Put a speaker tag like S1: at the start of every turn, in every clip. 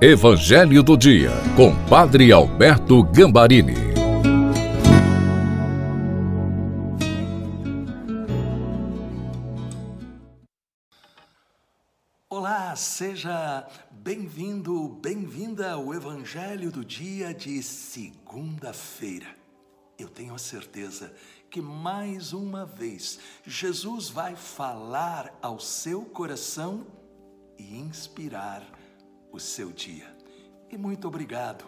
S1: Evangelho do Dia, com Padre Alberto Gambarini.
S2: Olá, seja bem-vindo, bem-vinda ao Evangelho do Dia de segunda-feira. Eu tenho a certeza que mais uma vez Jesus vai falar ao seu coração e inspirar o seu dia. E muito obrigado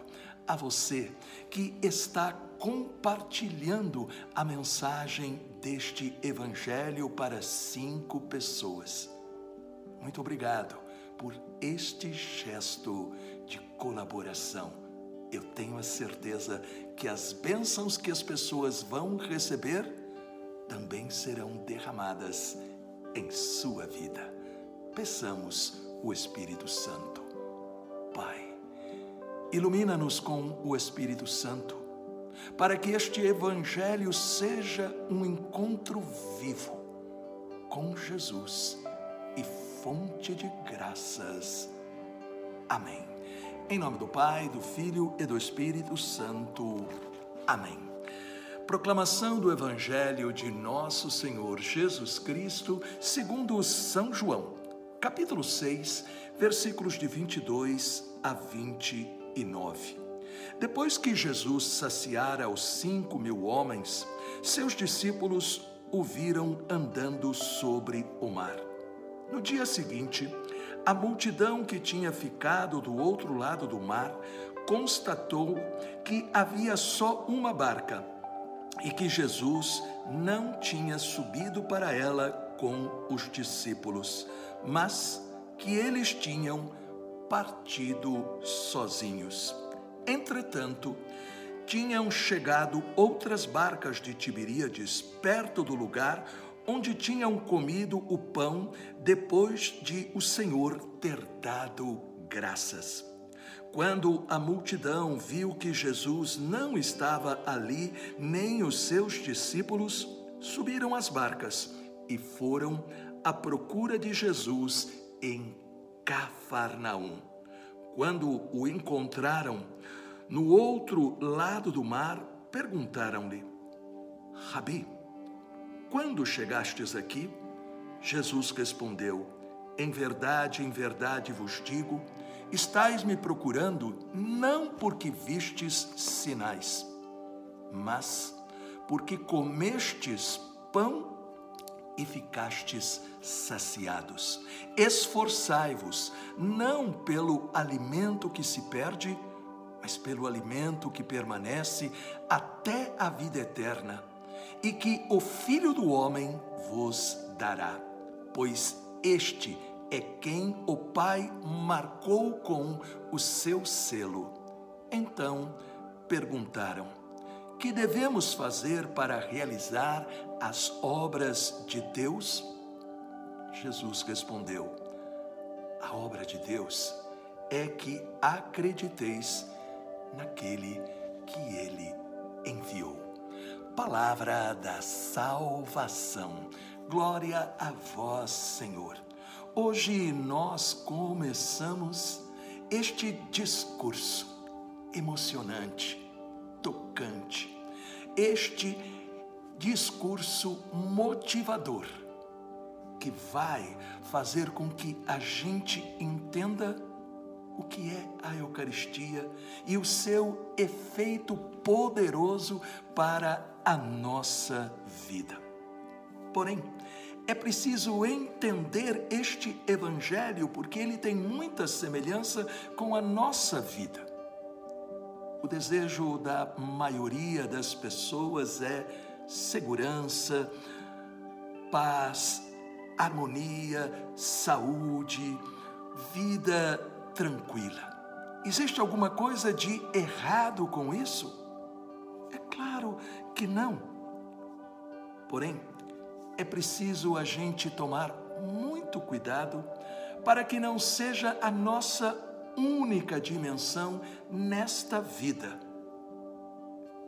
S2: a você que está compartilhando a mensagem deste Evangelho para cinco pessoas. Muito obrigado por este gesto de colaboração. Eu tenho a certeza que as bênçãos que as pessoas vão receber também serão derramadas em sua vida. Peçamos o Espírito Santo. Pai, ilumina-nos com o Espírito Santo, para que este Evangelho seja um encontro vivo com Jesus e fonte de graças. Amém. Em nome do Pai, do Filho e do Espírito Santo. Amém. Proclamação do Evangelho de Nosso Senhor Jesus Cristo, segundo São João capítulo 6, versículos de 22 a 29. Depois que Jesus saciara os cinco mil homens, seus discípulos o viram andando sobre o mar. No dia seguinte, a multidão que tinha ficado do outro lado do mar constatou que havia só uma barca e que Jesus não tinha subido para ela com os discípulos mas que eles tinham partido sozinhos. Entretanto, tinham chegado outras barcas de Tiberíades perto do lugar onde tinham comido o pão depois de o Senhor ter dado graças. Quando a multidão viu que Jesus não estava ali, nem os seus discípulos, subiram as barcas e foram à procura de Jesus em Cafarnaum. Quando o encontraram no outro lado do mar, perguntaram-lhe: Rabi, quando chegastes aqui? Jesus respondeu: Em verdade, em verdade vos digo, estáis me procurando não porque vistes sinais, mas porque comestes pão e ficastes saciados. Esforçai-vos, não pelo alimento que se perde, mas pelo alimento que permanece até a vida eterna, e que o Filho do Homem vos dará. Pois este é quem o Pai marcou com o seu selo. Então perguntaram: que devemos fazer para realizar as obras de Deus? Jesus respondeu: A obra de Deus é que acrediteis naquele que ele enviou. Palavra da salvação. Glória a vós, Senhor. Hoje nós começamos este discurso emocionante tocante, este discurso motivador que vai fazer com que a gente entenda o que é a Eucaristia e o seu efeito poderoso para a nossa vida. Porém, é preciso entender este Evangelho porque ele tem muita semelhança com a nossa vida. O desejo da maioria das pessoas é segurança, paz, harmonia, saúde, vida tranquila. Existe alguma coisa de errado com isso? É claro que não. Porém, é preciso a gente tomar muito cuidado para que não seja a nossa única dimensão nesta vida.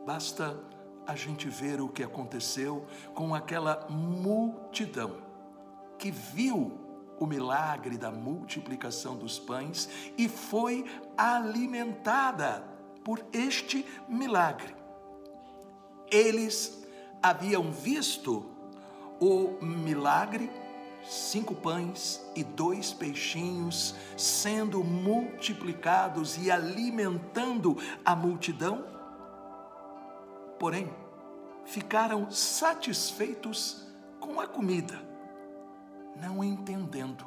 S2: Basta a gente ver o que aconteceu com aquela multidão que viu o milagre da multiplicação dos pães e foi alimentada por este milagre. Eles haviam visto o milagre, cinco pães e dois peixinhos sendo multiplicados e alimentando a multidão, porém, ficaram satisfeitos com a comida, não entendendo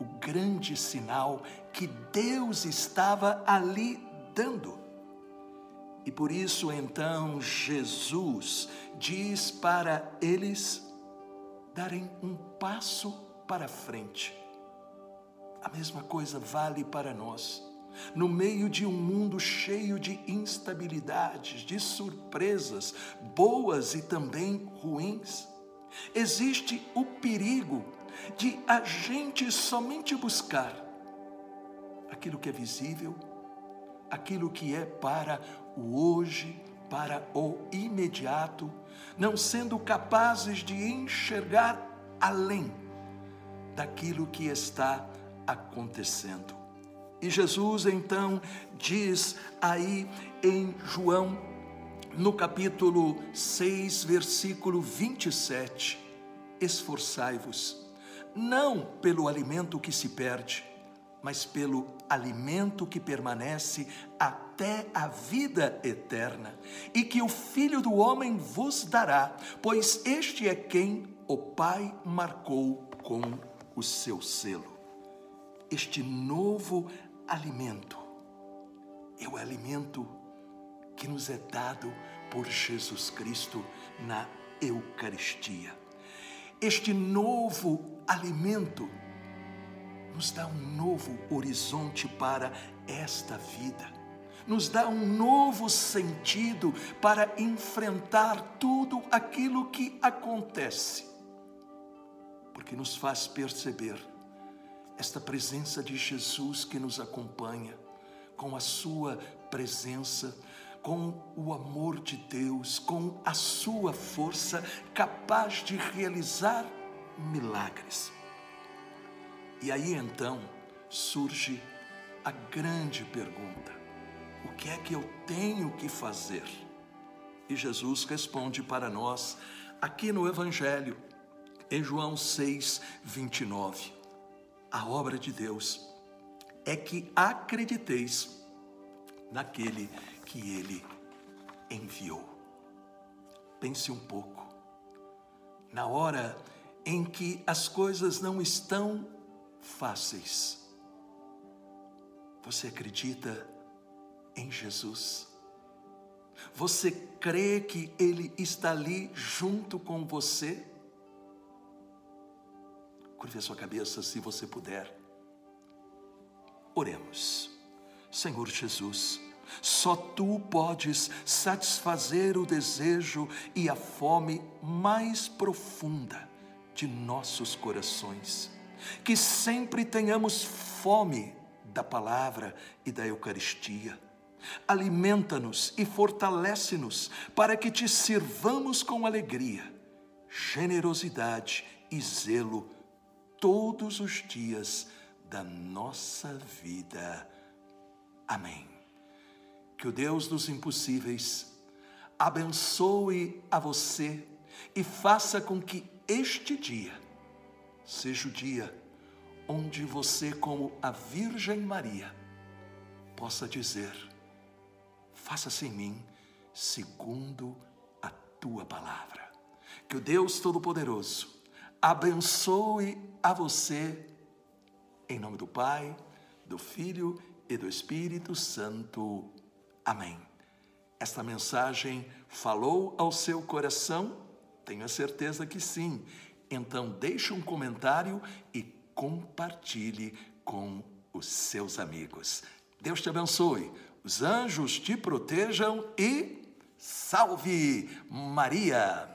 S2: o grande sinal que Deus estava ali dando. E por isso então Jesus diz para eles darem um passo para frente. A mesma coisa vale para nós. No meio de um mundo cheio de instabilidades, de surpresas, boas e também ruins, existe o perigo de a gente somente buscar aquilo que é visível, aquilo que é para o hoje, para o imediato, não sendo capazes de enxergar além daquilo que está acontecendo. E Jesus então diz aí em João, no capítulo 6, versículo 27, esforçai-vos, não pelo alimento que se perde, mas pelo alimento que permanece até a vida eterna, e que o Filho do Homem vos dará, pois este é quem o Pai marcou com o seu selo. Este novo alimento é o alimento que nos é dado por Jesus Cristo na Eucaristia. Este novo alimento nos dá um novo horizonte para esta vida, nos dá um novo sentido para enfrentar tudo aquilo que acontece, porque nos faz perceber esta presença de Jesus que nos acompanha, com a Sua presença, com o amor de Deus, com a Sua força capaz de realizar milagres. E aí então surge a grande pergunta: o que é que eu tenho que fazer? E Jesus responde para nós aqui no Evangelho, em João 6, 29. A obra de Deus é que acrediteis naquele que ele enviou. Pense um pouco. Na hora em que as coisas não estão fáceis. Você acredita em Jesus? Você crê que Ele está ali junto com você? Curve a sua cabeça se você puder. Oremos. Senhor Jesus, só tu podes satisfazer o desejo e a fome mais profunda de nossos corações que sempre tenhamos fome da palavra e da Eucaristia. Alimenta-nos e fortalece-nos para que te sirvamos com alegria, generosidade e zelo todos os dias da nossa vida. Amém. Que o Deus dos impossíveis abençoe a você e faça com que este dia seja o dia onde você, como a Virgem Maria, possa dizer: Faça-se em mim segundo a tua palavra. Que o Deus Todo-Poderoso abençoe a você, em nome do Pai, do Filho e do Espírito Santo. Amém. Esta mensagem falou ao seu coração? Tenho a certeza que sim então deixe um comentário e compartilhe com os seus amigos. Deus te abençoe, os anjos te protejam e salve Maria!